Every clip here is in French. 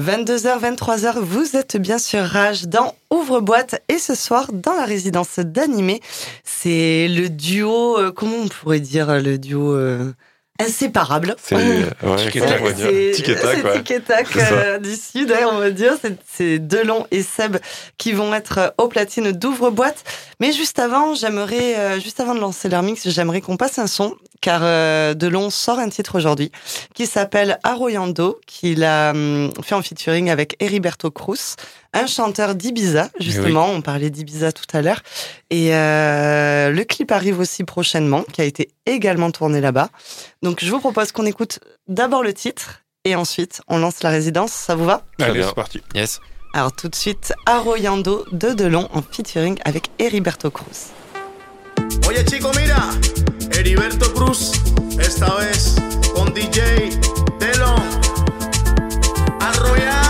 22h, 23h, vous êtes bien sûr Rage dans Ouvre-boîte et ce soir dans la résidence d'animé, c'est le duo, euh, comment on pourrait dire le duo euh, inséparable. C'est euh, du Sud, hein, on va dire. C'est Delon et Seb qui vont être aux platines d'ouvre-boîte. Mais juste avant, j'aimerais, juste avant de lancer leur mix, j'aimerais qu'on passe un son car euh, Delon sort un titre aujourd'hui qui s'appelle Arroyando, qu'il a hum, fait en featuring avec Heriberto Cruz, un chanteur d'Ibiza, justement. On parlait d'Ibiza tout à l'heure. Et euh, le clip arrive aussi prochainement, qui a été également tourné là-bas. Donc je vous propose qu'on écoute d'abord le titre et ensuite on lance la résidence. Ça vous va? Allez, c'est parti. Yes. Alors tout de suite, Arroyando de Delon en featuring avec Heriberto Cruz. Oye chico, mira, Heriberto Cruz, esta vez con DJ Delon, arrollando,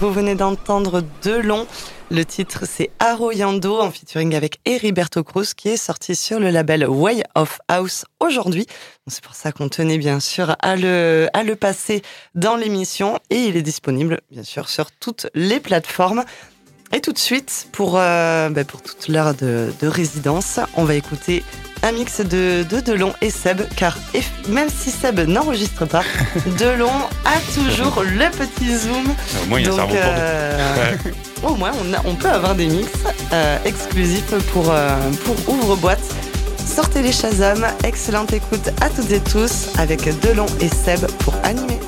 Vous venez d'entendre Delon. Le titre, c'est Arroyando en featuring avec Heriberto Cruz qui est sorti sur le label Way of House aujourd'hui. C'est pour ça qu'on tenait bien sûr à le, passer dans l'émission et il est disponible bien sûr sur toutes les plateformes. Et tout de suite, pour, euh, bah, pour toute l'heure de résidence, on va écouter un mix de, de Delon et Seb, car même si Seb n'enregistre pas, Delon a toujours le petit zoom. Au moins, il y a un Donc, au moins, on, a- on peut avoir des mix euh, exclusifs pour, euh, pour Ouvre-boîte. sortez les Shazam. Excellente écoute à toutes et tous avec Delon et Seb pour animer.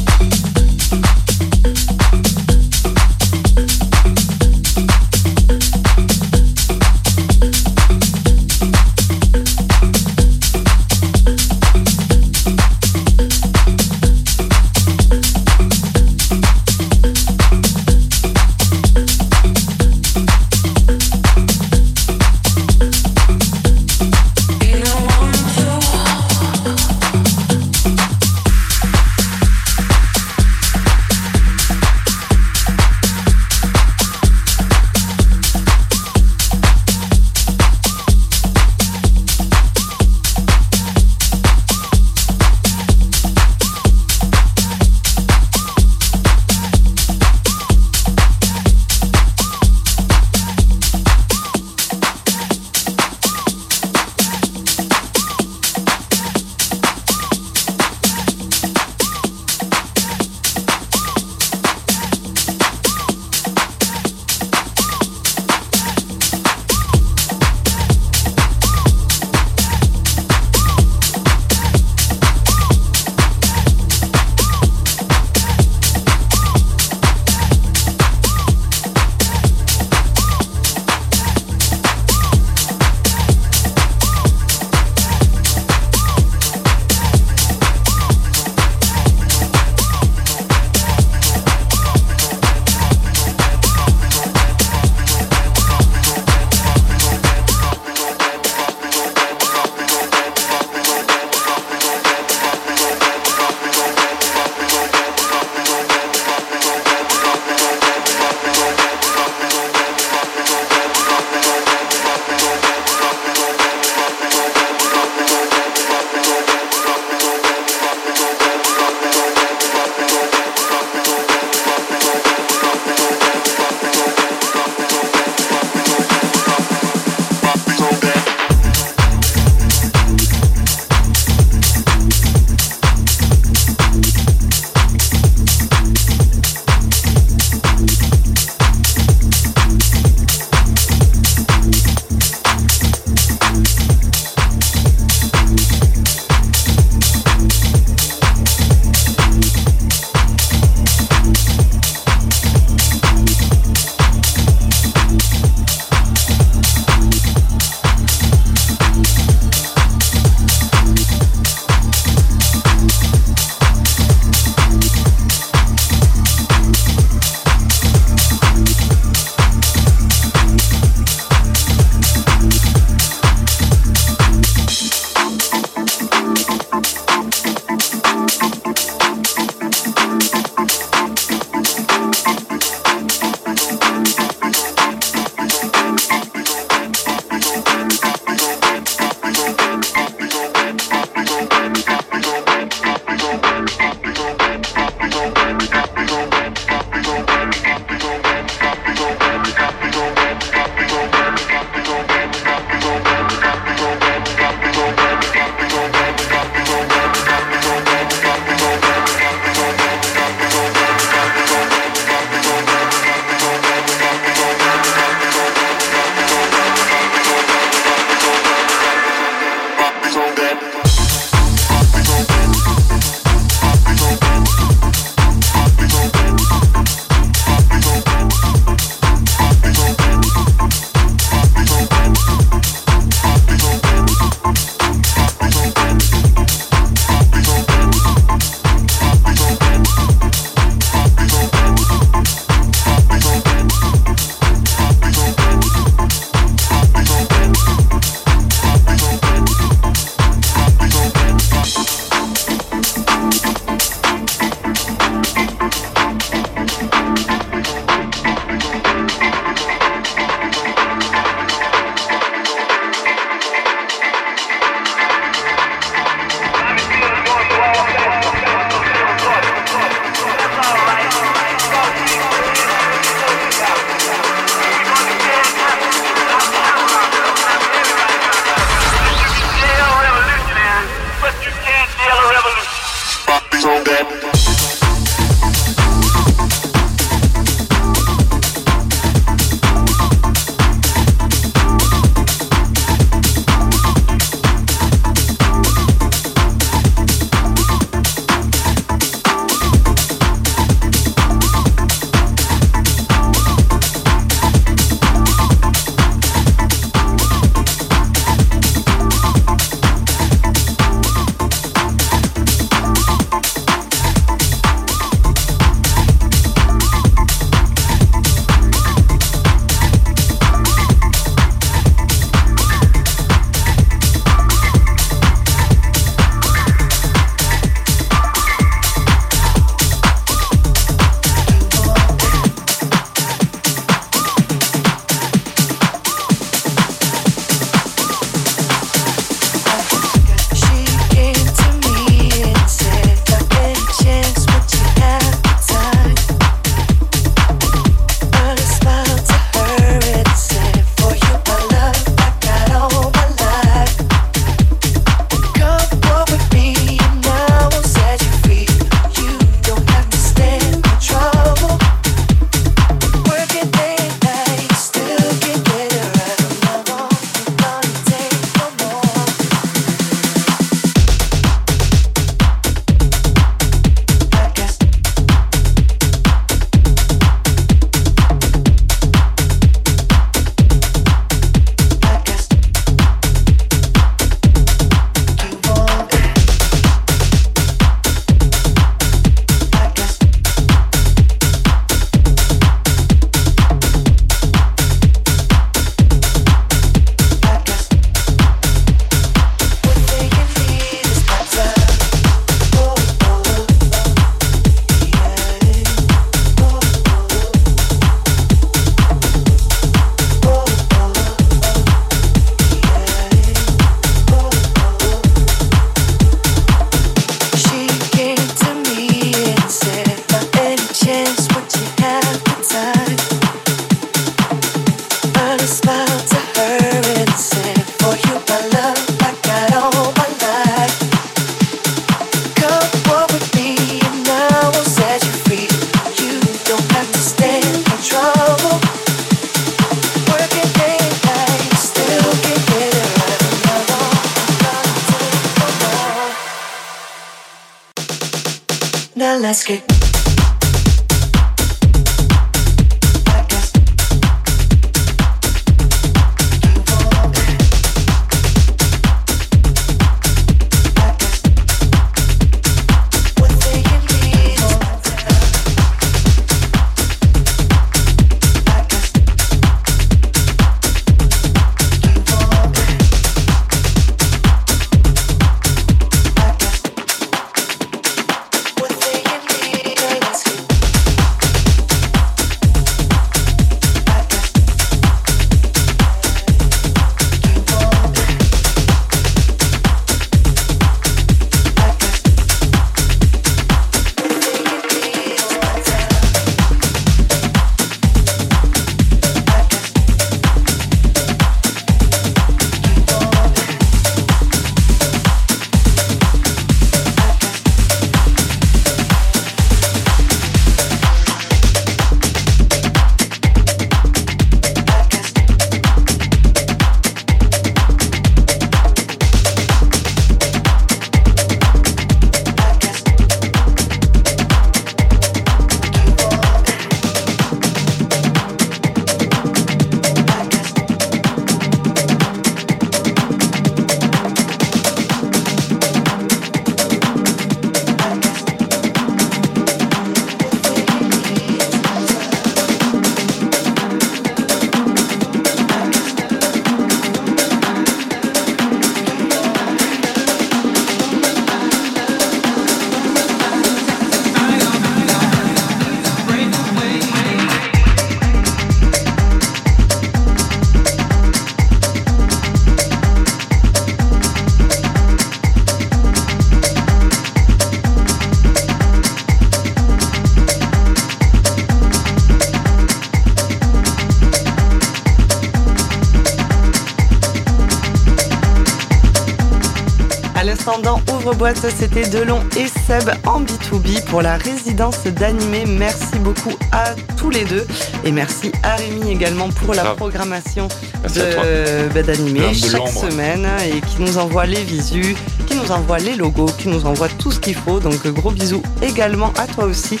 Boîte, c'était Delon et Seb en B2B pour la résidence d'animé. Merci beaucoup à tous les deux. Et merci à Rémi également pour la programmation bah, d'animé chaque semaine et qui nous envoie les visus, qui nous envoie les logos, qui nous envoie tout ce qu'il faut. Donc gros bisous également à toi aussi.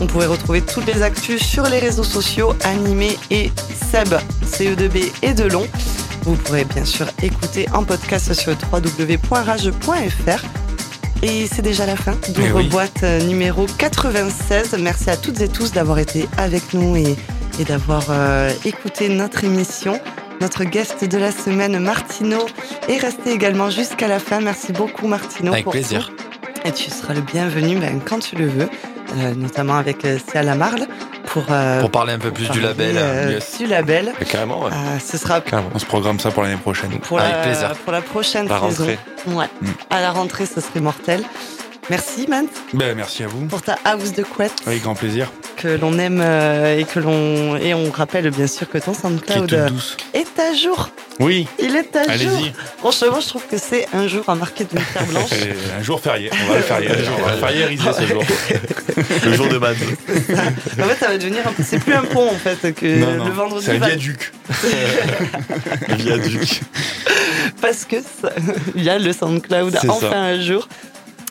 On pourrait retrouver toutes les actus sur les réseaux sociaux, animé et Seb, CE2B et Delon. Vous pourrez bien sûr écouter en podcast sur www.rage.fr. Et c'est déjà la fin d'Ouvre Boîte euh, numéro 96. Merci à toutes et tous d'avoir été avec nous et, d'avoir euh, écouté notre émission. Notre guest de la semaine, Martino, est resté également jusqu'à la fin. Merci beaucoup, Martino. Avec plaisir. Et tu seras le bienvenu ben, quand tu le veux, euh, notamment avec Sia Lamarle. Pour, pour, parler un peu plus du label. Du label. carrément, ouais. ce sera... On se programme ça pour l'année prochaine. Pour Avec la, plaisir. Pour la prochaine la saison. Rentrée. Ouais. Mm. À la rentrée, ce serait mortel. Merci, Man, Ben, merci à vous. pour ta house de couette Avec grand plaisir. que l'on aime euh, et que l'on et on rappelle bien sûr que ton est SoundCloud toute douce. est à jour. Oui, Il est à jour. allez-y. Franchement, je trouve que c'est un jour à marquer d'une pierre blanche. C'est un jour férié. On va le férier. On va le fériériser ce jour. Le jour de Mad. en fait, ça va devenir un peu. C'est plus un pont en fait que Non, non, le vendredi. C'est un viaduc. Viaduc. Parce que ça- il y a le SoundCloud enfin ça. un jour.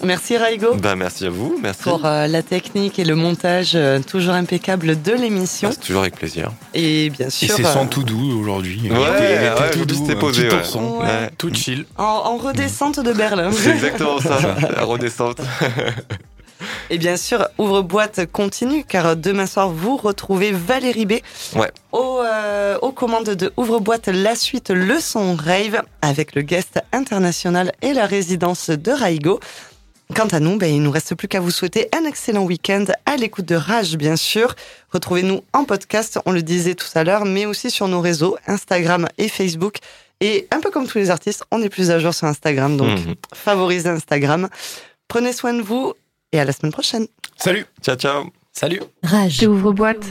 Merci Raigo. Bah, merci à vous. Merci. pour euh, la technique et le montage euh, toujours impeccable de l'émission. Ah, C'est toujours avec plaisir. Et bien Et sûr, c'est euh, sans tout doux aujourd'hui. Ouais, ouais, tout doux, posé, petit ouais. Tout chill. en, en redescente de Berlin. C'est exactement ça. La redescente. Et bien sûr, ouvre-boîte continue, car demain soir, vous retrouvez Valérie B. Ouais. Au, euh, aux commandes de Ouvre-boîte, la suite Le Son Rave, avec le guest international et la résidence de Raigo. Quant à nous, ben, il nous reste plus qu'à vous souhaiter un excellent week-end à l'écoute de Rage, bien sûr. Retrouvez-nous en podcast, on le disait tout à l'heure, mais aussi sur nos réseaux, Instagram et Facebook. Et un peu comme tous les artistes, on est plus à jour sur Instagram, donc Mhm. favorisez Instagram. Prenez soin de vous et à la semaine prochaine. Salut. Ciao, ciao. Salut Rage. J'ouvre boîte.